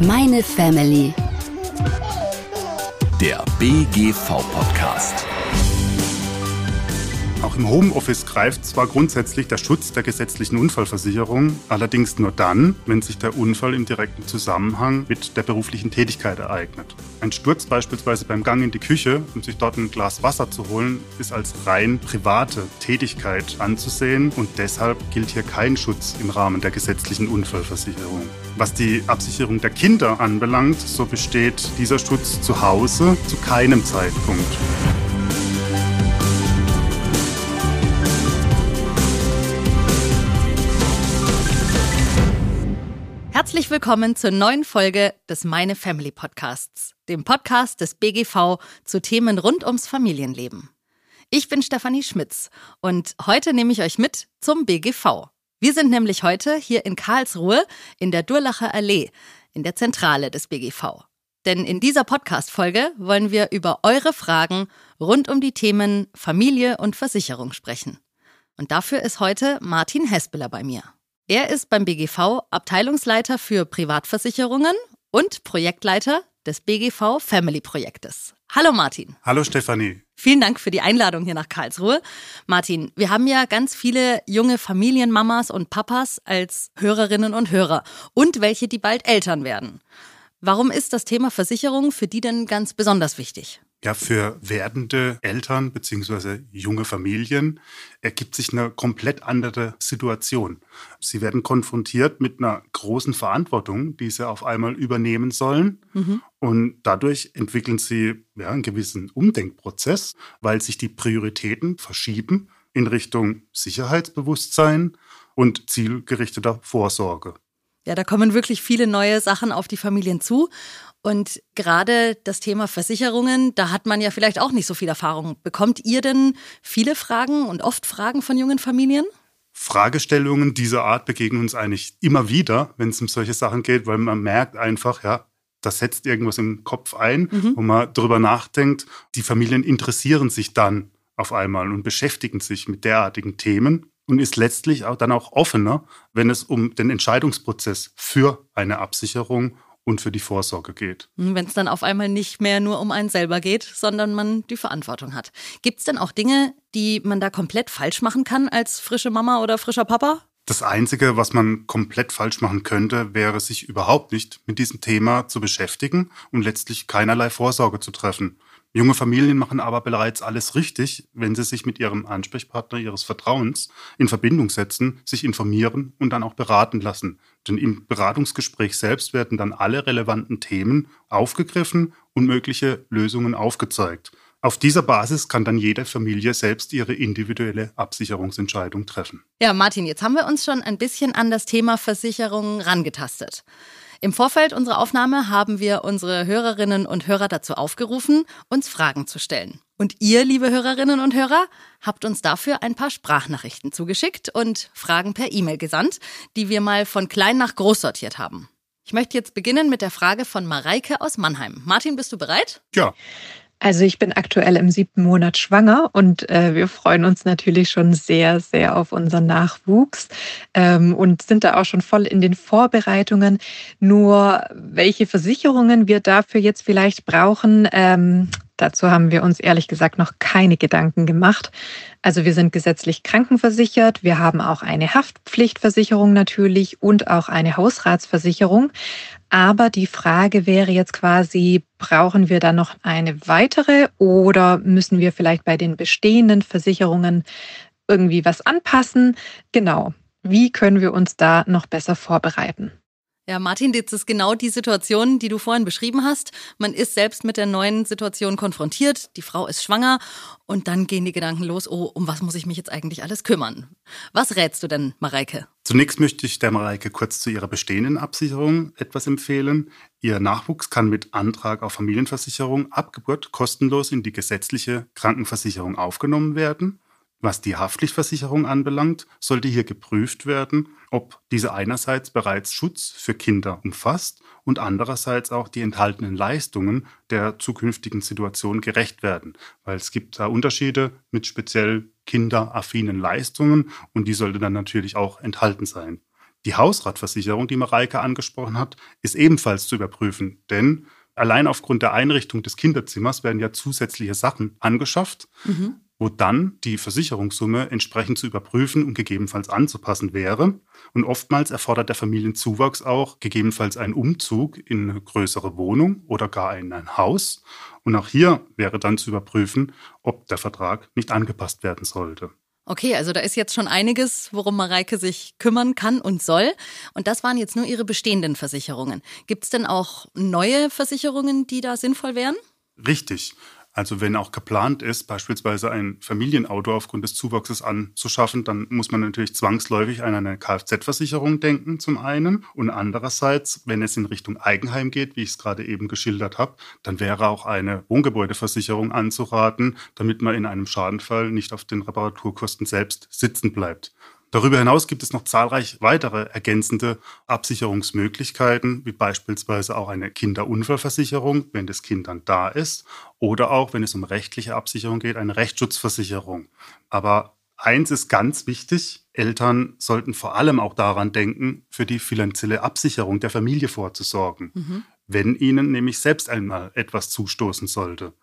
Meine Family. Der BGV-Podcast. Auch im Homeoffice greift zwar grundsätzlich der Schutz der gesetzlichen Unfallversicherung, allerdings nur dann, wenn sich der Unfall im direkten Zusammenhang mit der beruflichen Tätigkeit ereignet. Ein Sturz beispielsweise beim Gang in die Küche, um sich dort ein Glas Wasser zu holen, ist als rein private Tätigkeit anzusehen und deshalb gilt hier kein Schutz im Rahmen der gesetzlichen Unfallversicherung. Was die Absicherung der Kinder anbelangt, so besteht dieser Schutz zu Hause zu keinem Zeitpunkt. Herzlich willkommen zur neuen Folge des Meine Family Podcasts, dem Podcast des BGV zu Themen rund ums Familienleben. Ich bin Stefanie Schmitz und heute nehme ich euch mit zum BGV. Wir sind nämlich heute hier in Karlsruhe in der Durlacher Allee, in der Zentrale des BGV. Denn in dieser Podcast-Folge wollen wir über eure Fragen rund um die Themen Familie und Versicherung sprechen. Und dafür ist heute Martin Hespeler bei mir. Er ist beim BGV Abteilungsleiter für Privatversicherungen und Projektleiter des BGV Family Projektes. Hallo Martin. Hallo Stefanie. Vielen Dank für die Einladung hier nach Karlsruhe. Martin, wir haben ja ganz viele junge Familienmamas und Papas als Hörerinnen und Hörer und welche, die bald Eltern werden. Warum ist das Thema Versicherung für die denn ganz besonders wichtig? Ja, für werdende Eltern bzw. junge Familien ergibt sich eine komplett andere Situation. Sie werden konfrontiert mit einer großen Verantwortung, die sie auf einmal übernehmen sollen. Mhm. Und dadurch entwickeln sie ja, einen gewissen Umdenkprozess, weil sich die Prioritäten verschieben in Richtung Sicherheitsbewusstsein und zielgerichteter Vorsorge. Ja, da kommen wirklich viele neue Sachen auf die Familien zu. Und gerade das Thema Versicherungen, da hat man ja vielleicht auch nicht so viel Erfahrung. Bekommt ihr denn viele Fragen und oft Fragen von jungen Familien? Fragestellungen dieser Art begegnen uns eigentlich immer wieder, wenn es um solche Sachen geht, weil man merkt einfach, ja, das setzt irgendwas im Kopf ein, mhm. wo man darüber nachdenkt. Die Familien interessieren sich dann auf einmal und beschäftigen sich mit derartigen Themen und ist letztlich auch dann auch offener, wenn es um den Entscheidungsprozess für eine Absicherung und für die Vorsorge geht. Hm, wenn es dann auf einmal nicht mehr nur um einen selber geht, sondern man die Verantwortung hat. Gibt es denn auch Dinge, die man da komplett falsch machen kann als frische Mama oder frischer Papa? Das Einzige, was man komplett falsch machen könnte, wäre, sich überhaupt nicht mit diesem Thema zu beschäftigen und letztlich keinerlei Vorsorge zu treffen. Junge Familien machen aber bereits alles richtig, wenn sie sich mit ihrem Ansprechpartner ihres Vertrauens in Verbindung setzen, sich informieren und dann auch beraten lassen. Denn im Beratungsgespräch selbst werden dann alle relevanten Themen aufgegriffen und mögliche Lösungen aufgezeigt. Auf dieser Basis kann dann jede Familie selbst ihre individuelle Absicherungsentscheidung treffen. Ja, Martin, jetzt haben wir uns schon ein bisschen an das Thema Versicherung rangetastet. Im Vorfeld unserer Aufnahme haben wir unsere Hörerinnen und Hörer dazu aufgerufen, uns Fragen zu stellen. Und ihr, liebe Hörerinnen und Hörer, habt uns dafür ein paar Sprachnachrichten zugeschickt und Fragen per E-Mail gesandt, die wir mal von klein nach groß sortiert haben. Ich möchte jetzt beginnen mit der Frage von Mareike aus Mannheim. Martin, bist du bereit? Ja. Also ich bin aktuell im siebten Monat schwanger und äh, wir freuen uns natürlich schon sehr, sehr auf unseren Nachwuchs ähm, und sind da auch schon voll in den Vorbereitungen. Nur welche Versicherungen wir dafür jetzt vielleicht brauchen, ähm, Dazu haben wir uns ehrlich gesagt noch keine Gedanken gemacht. Also wir sind gesetzlich krankenversichert, wir haben auch eine Haftpflichtversicherung natürlich und auch eine Hausratsversicherung. Aber die Frage wäre jetzt quasi, brauchen wir da noch eine weitere oder müssen wir vielleicht bei den bestehenden Versicherungen irgendwie was anpassen? Genau. Wie können wir uns da noch besser vorbereiten? Ja, Martin, das ist genau die Situation, die du vorhin beschrieben hast. Man ist selbst mit der neuen Situation konfrontiert, die Frau ist schwanger und dann gehen die Gedanken los, oh, um was muss ich mich jetzt eigentlich alles kümmern? Was rätst du denn, Mareike? Zunächst möchte ich der Mareike kurz zu ihrer bestehenden Absicherung etwas empfehlen. Ihr Nachwuchs kann mit Antrag auf Familienversicherung ab Geburt kostenlos in die gesetzliche Krankenversicherung aufgenommen werden. Was die Haftpflichtversicherung anbelangt, sollte hier geprüft werden, ob diese einerseits bereits Schutz für Kinder umfasst und andererseits auch die enthaltenen Leistungen der zukünftigen Situation gerecht werden. Weil es gibt da Unterschiede mit speziell kinderaffinen Leistungen und die sollte dann natürlich auch enthalten sein. Die Hausratversicherung, die Mareike angesprochen hat, ist ebenfalls zu überprüfen, denn allein aufgrund der Einrichtung des Kinderzimmers werden ja zusätzliche Sachen angeschafft, mhm. Wo dann die Versicherungssumme entsprechend zu überprüfen und gegebenenfalls anzupassen wäre. Und oftmals erfordert der Familienzuwachs auch gegebenenfalls einen Umzug in eine größere Wohnung oder gar in ein Haus. Und auch hier wäre dann zu überprüfen, ob der Vertrag nicht angepasst werden sollte. Okay, also da ist jetzt schon einiges, worum Mareike sich kümmern kann und soll. Und das waren jetzt nur ihre bestehenden Versicherungen. Gibt es denn auch neue Versicherungen, die da sinnvoll wären? Richtig. Also wenn auch geplant ist, beispielsweise ein Familienauto aufgrund des Zuwachses anzuschaffen, dann muss man natürlich zwangsläufig an eine Kfz-Versicherung denken zum einen. Und andererseits, wenn es in Richtung Eigenheim geht, wie ich es gerade eben geschildert habe, dann wäre auch eine Wohngebäudeversicherung anzuraten, damit man in einem Schadenfall nicht auf den Reparaturkosten selbst sitzen bleibt. Darüber hinaus gibt es noch zahlreich weitere ergänzende Absicherungsmöglichkeiten, wie beispielsweise auch eine Kinderunfallversicherung, wenn das Kind dann da ist, oder auch, wenn es um rechtliche Absicherung geht, eine Rechtsschutzversicherung. Aber eins ist ganz wichtig, Eltern sollten vor allem auch daran denken, für die finanzielle Absicherung der Familie vorzusorgen, mhm. wenn ihnen nämlich selbst einmal etwas zustoßen sollte.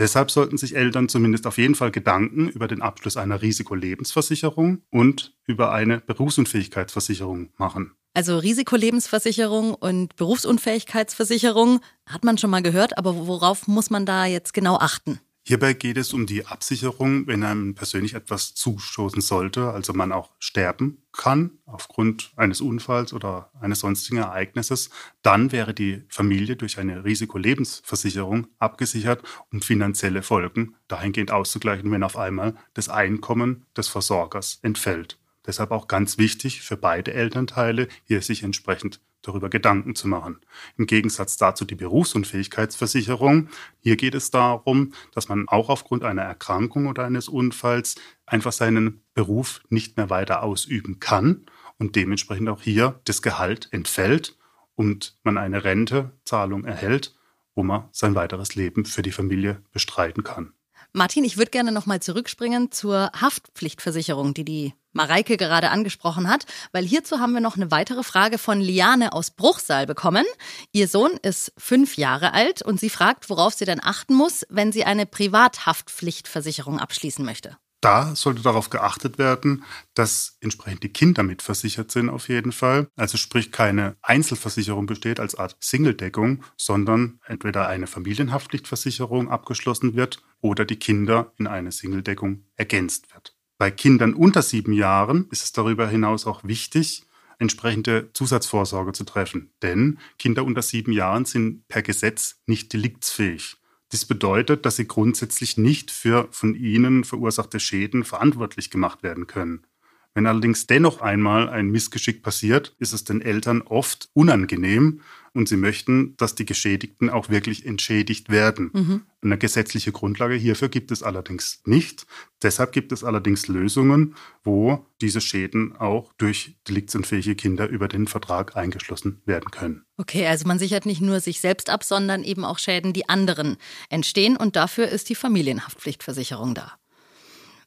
Deshalb sollten sich Eltern zumindest auf jeden Fall Gedanken über den Abschluss einer Risikolebensversicherung und über eine Berufsunfähigkeitsversicherung machen. Also Risikolebensversicherung und Berufsunfähigkeitsversicherung hat man schon mal gehört, aber worauf muss man da jetzt genau achten? Hierbei geht es um die Absicherung, wenn einem persönlich etwas zustoßen sollte, also man auch sterben kann aufgrund eines Unfalls oder eines sonstigen Ereignisses, dann wäre die Familie durch eine Risikolebensversicherung abgesichert, um finanzielle Folgen dahingehend auszugleichen, wenn auf einmal das Einkommen des Versorgers entfällt. Deshalb auch ganz wichtig für beide Elternteile, hier sich entsprechend darüber Gedanken zu machen. Im Gegensatz dazu die Berufsunfähigkeitsversicherung. Hier geht es darum, dass man auch aufgrund einer Erkrankung oder eines Unfalls einfach seinen Beruf nicht mehr weiter ausüben kann und dementsprechend auch hier das Gehalt entfällt und man eine Rentezahlung erhält, wo man sein weiteres Leben für die Familie bestreiten kann. Martin, ich würde gerne nochmal zurückspringen zur Haftpflichtversicherung, die die Mareike gerade angesprochen hat, weil hierzu haben wir noch eine weitere Frage von Liane aus Bruchsal bekommen. Ihr Sohn ist fünf Jahre alt und sie fragt, worauf sie denn achten muss, wenn sie eine Privathaftpflichtversicherung abschließen möchte. Da sollte darauf geachtet werden, dass entsprechend die Kinder mitversichert sind auf jeden Fall. Also sprich keine Einzelversicherung besteht als Art Singledeckung, sondern entweder eine Familienhaftpflichtversicherung abgeschlossen wird oder die Kinder in eine Singledeckung ergänzt wird. Bei Kindern unter sieben Jahren ist es darüber hinaus auch wichtig, entsprechende Zusatzvorsorge zu treffen. Denn Kinder unter sieben Jahren sind per Gesetz nicht deliktsfähig. Dies bedeutet, dass sie grundsätzlich nicht für von ihnen verursachte Schäden verantwortlich gemacht werden können. Wenn allerdings dennoch einmal ein Missgeschick passiert, ist es den Eltern oft unangenehm und sie möchten, dass die Geschädigten auch wirklich entschädigt werden. Mhm. Eine gesetzliche Grundlage hierfür gibt es allerdings nicht. Deshalb gibt es allerdings Lösungen, wo diese Schäden auch durch deliktsunfähige Kinder über den Vertrag eingeschlossen werden können. Okay, also man sichert nicht nur sich selbst ab, sondern eben auch Schäden, die anderen entstehen und dafür ist die Familienhaftpflichtversicherung da.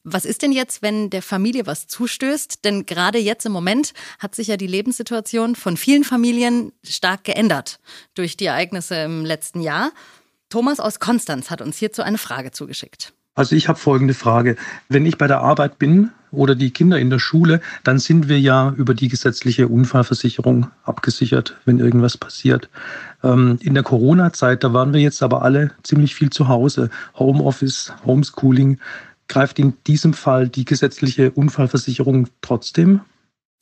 Was ist denn jetzt, wenn der Familie was zustößt? Denn gerade jetzt im Moment hat sich ja die Lebenssituation von vielen Familien stark geändert durch die Ereignisse im letzten Jahr. Thomas aus Konstanz hat uns hierzu eine Frage zugeschickt. Also ich habe folgende Frage. Wenn ich bei der Arbeit bin oder die Kinder in der Schule, dann sind wir ja über die gesetzliche Unfallversicherung abgesichert, wenn irgendwas passiert. Ähm, in der Corona-Zeit, da waren wir jetzt aber alle ziemlich viel zu Hause. Homeoffice, Homeschooling. Greift in diesem Fall die gesetzliche Unfallversicherung trotzdem?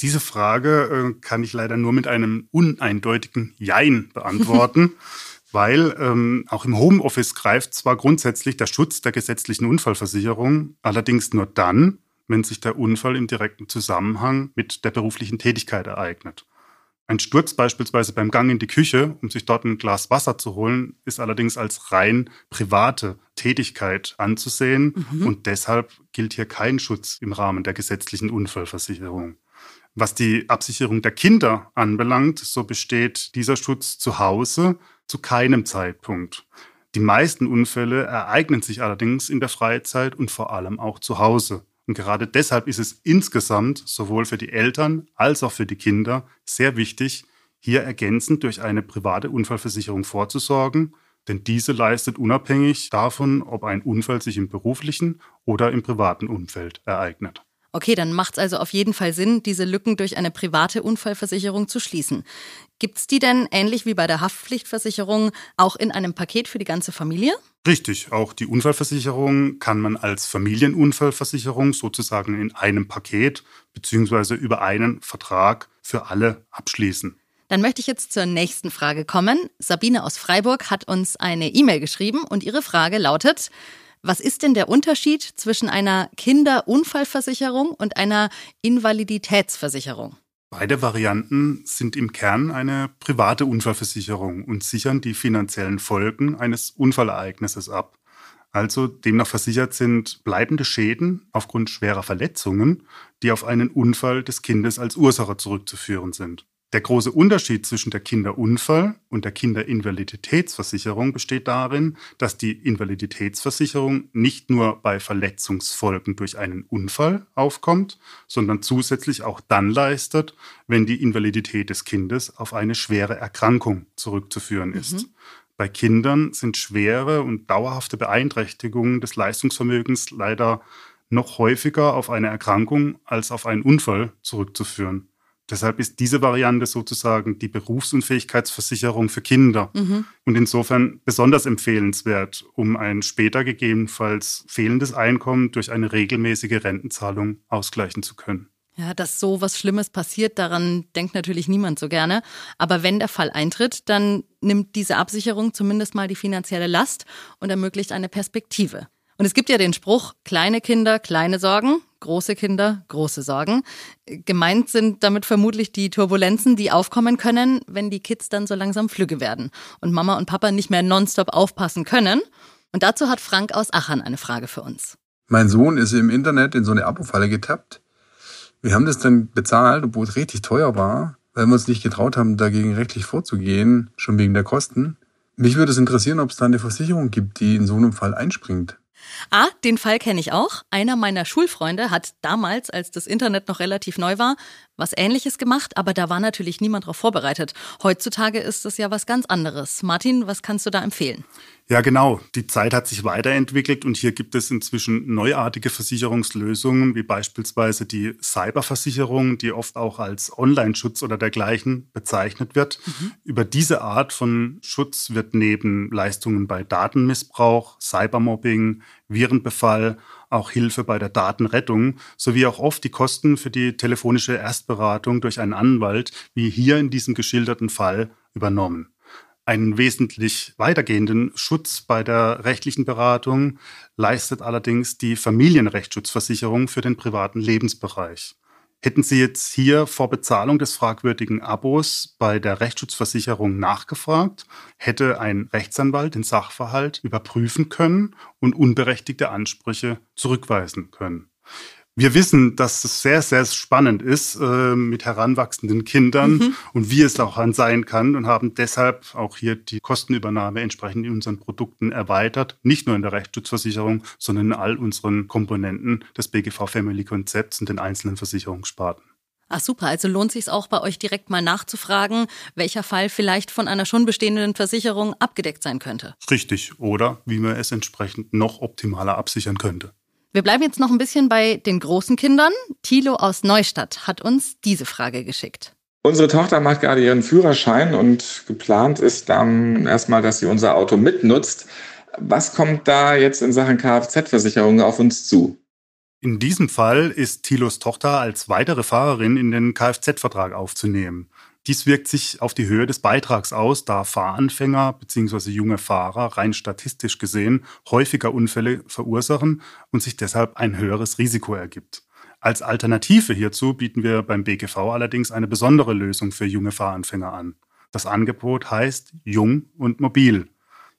Diese Frage äh, kann ich leider nur mit einem uneindeutigen Jein beantworten, weil ähm, auch im Homeoffice greift zwar grundsätzlich der Schutz der gesetzlichen Unfallversicherung, allerdings nur dann, wenn sich der Unfall im direkten Zusammenhang mit der beruflichen Tätigkeit ereignet. Ein Sturz beispielsweise beim Gang in die Küche, um sich dort ein Glas Wasser zu holen, ist allerdings als rein private Tätigkeit anzusehen mhm. und deshalb gilt hier kein Schutz im Rahmen der gesetzlichen Unfallversicherung. Was die Absicherung der Kinder anbelangt, so besteht dieser Schutz zu Hause zu keinem Zeitpunkt. Die meisten Unfälle ereignen sich allerdings in der Freizeit und vor allem auch zu Hause. Und gerade deshalb ist es insgesamt sowohl für die Eltern als auch für die Kinder sehr wichtig, hier ergänzend durch eine private Unfallversicherung vorzusorgen, denn diese leistet unabhängig davon, ob ein Unfall sich im beruflichen oder im privaten Umfeld ereignet. Okay, dann macht es also auf jeden Fall Sinn, diese Lücken durch eine private Unfallversicherung zu schließen. Gibt es die denn ähnlich wie bei der Haftpflichtversicherung auch in einem Paket für die ganze Familie? Richtig, auch die Unfallversicherung kann man als Familienunfallversicherung sozusagen in einem Paket bzw. über einen Vertrag für alle abschließen. Dann möchte ich jetzt zur nächsten Frage kommen. Sabine aus Freiburg hat uns eine E-Mail geschrieben und ihre Frage lautet, was ist denn der Unterschied zwischen einer Kinderunfallversicherung und einer Invaliditätsversicherung? Beide Varianten sind im Kern eine private Unfallversicherung und sichern die finanziellen Folgen eines Unfallereignisses ab. Also demnach versichert sind bleibende Schäden aufgrund schwerer Verletzungen, die auf einen Unfall des Kindes als Ursache zurückzuführen sind. Der große Unterschied zwischen der Kinderunfall- und der Kinderinvaliditätsversicherung besteht darin, dass die Invaliditätsversicherung nicht nur bei Verletzungsfolgen durch einen Unfall aufkommt, sondern zusätzlich auch dann leistet, wenn die Invalidität des Kindes auf eine schwere Erkrankung zurückzuführen ist. Mhm. Bei Kindern sind schwere und dauerhafte Beeinträchtigungen des Leistungsvermögens leider noch häufiger auf eine Erkrankung als auf einen Unfall zurückzuführen. Deshalb ist diese Variante sozusagen die Berufsunfähigkeitsversicherung für Kinder mhm. und insofern besonders empfehlenswert, um ein später gegebenenfalls fehlendes Einkommen durch eine regelmäßige Rentenzahlung ausgleichen zu können. Ja, dass so was Schlimmes passiert, daran denkt natürlich niemand so gerne. Aber wenn der Fall eintritt, dann nimmt diese Absicherung zumindest mal die finanzielle Last und ermöglicht eine Perspektive. Und es gibt ja den Spruch, kleine Kinder, kleine Sorgen, große Kinder, große Sorgen. Gemeint sind damit vermutlich die Turbulenzen, die aufkommen können, wenn die Kids dann so langsam flügge werden und Mama und Papa nicht mehr nonstop aufpassen können. Und dazu hat Frank aus Aachen eine Frage für uns. Mein Sohn ist im Internet in so eine Abo-Falle getappt. Wir haben das dann bezahlt, obwohl es richtig teuer war, weil wir uns nicht getraut haben, dagegen rechtlich vorzugehen, schon wegen der Kosten. Mich würde es interessieren, ob es da eine Versicherung gibt, die in so einem Fall einspringt. Ah, den Fall kenne ich auch. Einer meiner Schulfreunde hat damals, als das Internet noch relativ neu war, was Ähnliches gemacht, aber da war natürlich niemand darauf vorbereitet. Heutzutage ist es ja was ganz anderes. Martin, was kannst du da empfehlen? Ja, genau. Die Zeit hat sich weiterentwickelt und hier gibt es inzwischen neuartige Versicherungslösungen, wie beispielsweise die Cyberversicherung, die oft auch als Online-Schutz oder dergleichen bezeichnet wird. Mhm. Über diese Art von Schutz wird neben Leistungen bei Datenmissbrauch, Cybermobbing, Virenbefall, auch Hilfe bei der Datenrettung sowie auch oft die Kosten für die telefonische Erstberatung durch einen Anwalt, wie hier in diesem geschilderten Fall, übernommen. Einen wesentlich weitergehenden Schutz bei der rechtlichen Beratung leistet allerdings die Familienrechtsschutzversicherung für den privaten Lebensbereich. Hätten Sie jetzt hier vor Bezahlung des fragwürdigen Abos bei der Rechtsschutzversicherung nachgefragt, hätte ein Rechtsanwalt den Sachverhalt überprüfen können und unberechtigte Ansprüche zurückweisen können. Wir wissen, dass es sehr, sehr spannend ist äh, mit heranwachsenden Kindern mhm. und wie es auch sein kann und haben deshalb auch hier die Kostenübernahme entsprechend in unseren Produkten erweitert. Nicht nur in der Rechtsschutzversicherung, sondern in all unseren Komponenten des BGV Family Konzepts und den einzelnen Versicherungssparten. Ach super, also lohnt sich auch bei euch direkt mal nachzufragen, welcher Fall vielleicht von einer schon bestehenden Versicherung abgedeckt sein könnte. Richtig, oder wie man es entsprechend noch optimaler absichern könnte. Wir bleiben jetzt noch ein bisschen bei den großen Kindern. Thilo aus Neustadt hat uns diese Frage geschickt. Unsere Tochter macht gerade ihren Führerschein und geplant ist dann erstmal, dass sie unser Auto mitnutzt. Was kommt da jetzt in Sachen Kfz-Versicherung auf uns zu? In diesem Fall ist Thilos Tochter als weitere Fahrerin in den Kfz-Vertrag aufzunehmen. Dies wirkt sich auf die Höhe des Beitrags aus, da Fahranfänger bzw. junge Fahrer rein statistisch gesehen häufiger Unfälle verursachen und sich deshalb ein höheres Risiko ergibt. Als Alternative hierzu bieten wir beim BGV allerdings eine besondere Lösung für junge Fahranfänger an. Das Angebot heißt Jung und Mobil.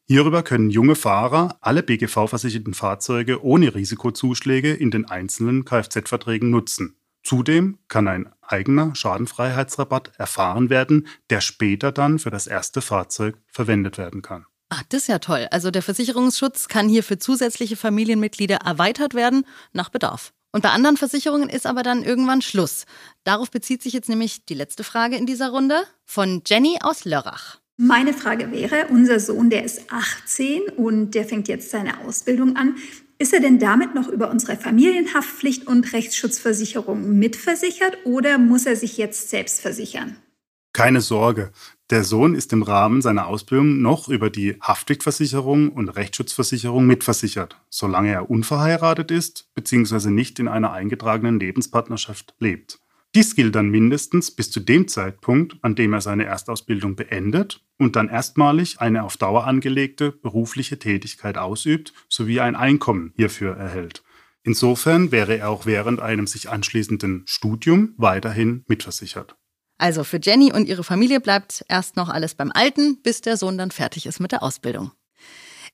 Hierüber können junge Fahrer alle BGV-versicherten Fahrzeuge ohne Risikozuschläge in den einzelnen Kfz-Verträgen nutzen. Zudem kann ein eigener Schadenfreiheitsrabatt erfahren werden, der später dann für das erste Fahrzeug verwendet werden kann. Ach, das ist ja toll. Also der Versicherungsschutz kann hier für zusätzliche Familienmitglieder erweitert werden nach Bedarf. Und bei anderen Versicherungen ist aber dann irgendwann Schluss. Darauf bezieht sich jetzt nämlich die letzte Frage in dieser Runde von Jenny aus Lörrach. Meine Frage wäre, unser Sohn, der ist 18 und der fängt jetzt seine Ausbildung an. Ist er denn damit noch über unsere Familienhaftpflicht und Rechtsschutzversicherung mitversichert oder muss er sich jetzt selbst versichern? Keine Sorge. Der Sohn ist im Rahmen seiner Ausbildung noch über die Haftpflichtversicherung und Rechtsschutzversicherung mitversichert, solange er unverheiratet ist bzw. nicht in einer eingetragenen Lebenspartnerschaft lebt. Dies gilt dann mindestens bis zu dem Zeitpunkt, an dem er seine Erstausbildung beendet und dann erstmalig eine auf Dauer angelegte berufliche Tätigkeit ausübt sowie ein Einkommen hierfür erhält. Insofern wäre er auch während einem sich anschließenden Studium weiterhin mitversichert. Also für Jenny und ihre Familie bleibt erst noch alles beim Alten, bis der Sohn dann fertig ist mit der Ausbildung.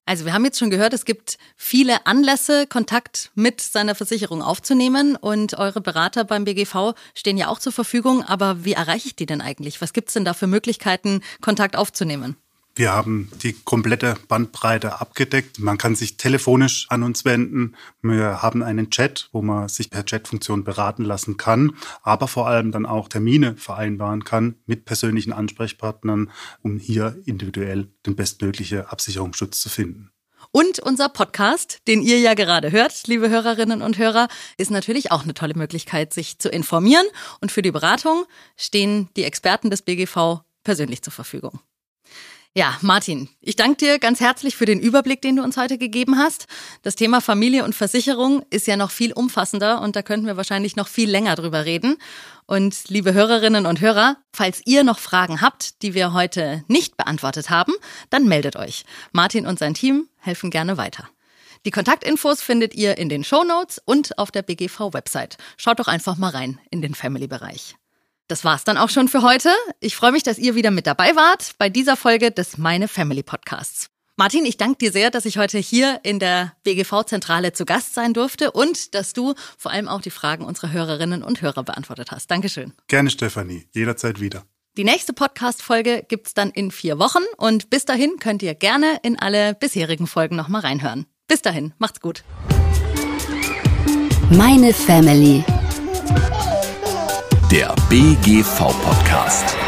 Also wir haben jetzt schon gehört, es gibt viele Anlässe, Kontakt mit seiner Versicherung aufzunehmen und eure Berater beim BGV stehen ja auch zur Verfügung. Aber wie erreiche ich die denn eigentlich? Was gibt es denn da für Möglichkeiten, Kontakt aufzunehmen? Wir haben die komplette Bandbreite abgedeckt. Man kann sich telefonisch an uns wenden. Wir haben einen Chat, wo man sich per Chatfunktion beraten lassen kann, aber vor allem dann auch Termine vereinbaren kann mit persönlichen Ansprechpartnern, um hier individuell den bestmöglichen Absicherungsschutz zu finden. Und unser Podcast, den ihr ja gerade hört, liebe Hörerinnen und Hörer, ist natürlich auch eine tolle Möglichkeit, sich zu informieren. Und für die Beratung stehen die Experten des BGV persönlich zur Verfügung. Ja, Martin, ich danke dir ganz herzlich für den Überblick, den du uns heute gegeben hast. Das Thema Familie und Versicherung ist ja noch viel umfassender und da könnten wir wahrscheinlich noch viel länger drüber reden. Und liebe Hörerinnen und Hörer, falls ihr noch Fragen habt, die wir heute nicht beantwortet haben, dann meldet euch. Martin und sein Team helfen gerne weiter. Die Kontaktinfos findet ihr in den Show Notes und auf der BGV-Website. Schaut doch einfach mal rein in den Family-Bereich. Das war's dann auch schon für heute. Ich freue mich, dass ihr wieder mit dabei wart bei dieser Folge des Meine Family Podcasts. Martin, ich danke dir sehr, dass ich heute hier in der BGV-Zentrale zu Gast sein durfte und dass du vor allem auch die Fragen unserer Hörerinnen und Hörer beantwortet hast. Dankeschön. Gerne, Stefanie. Jederzeit wieder. Die nächste Podcast-Folge gibt's dann in vier Wochen und bis dahin könnt ihr gerne in alle bisherigen Folgen nochmal reinhören. Bis dahin, macht's gut. Meine Family der BGV-Podcast.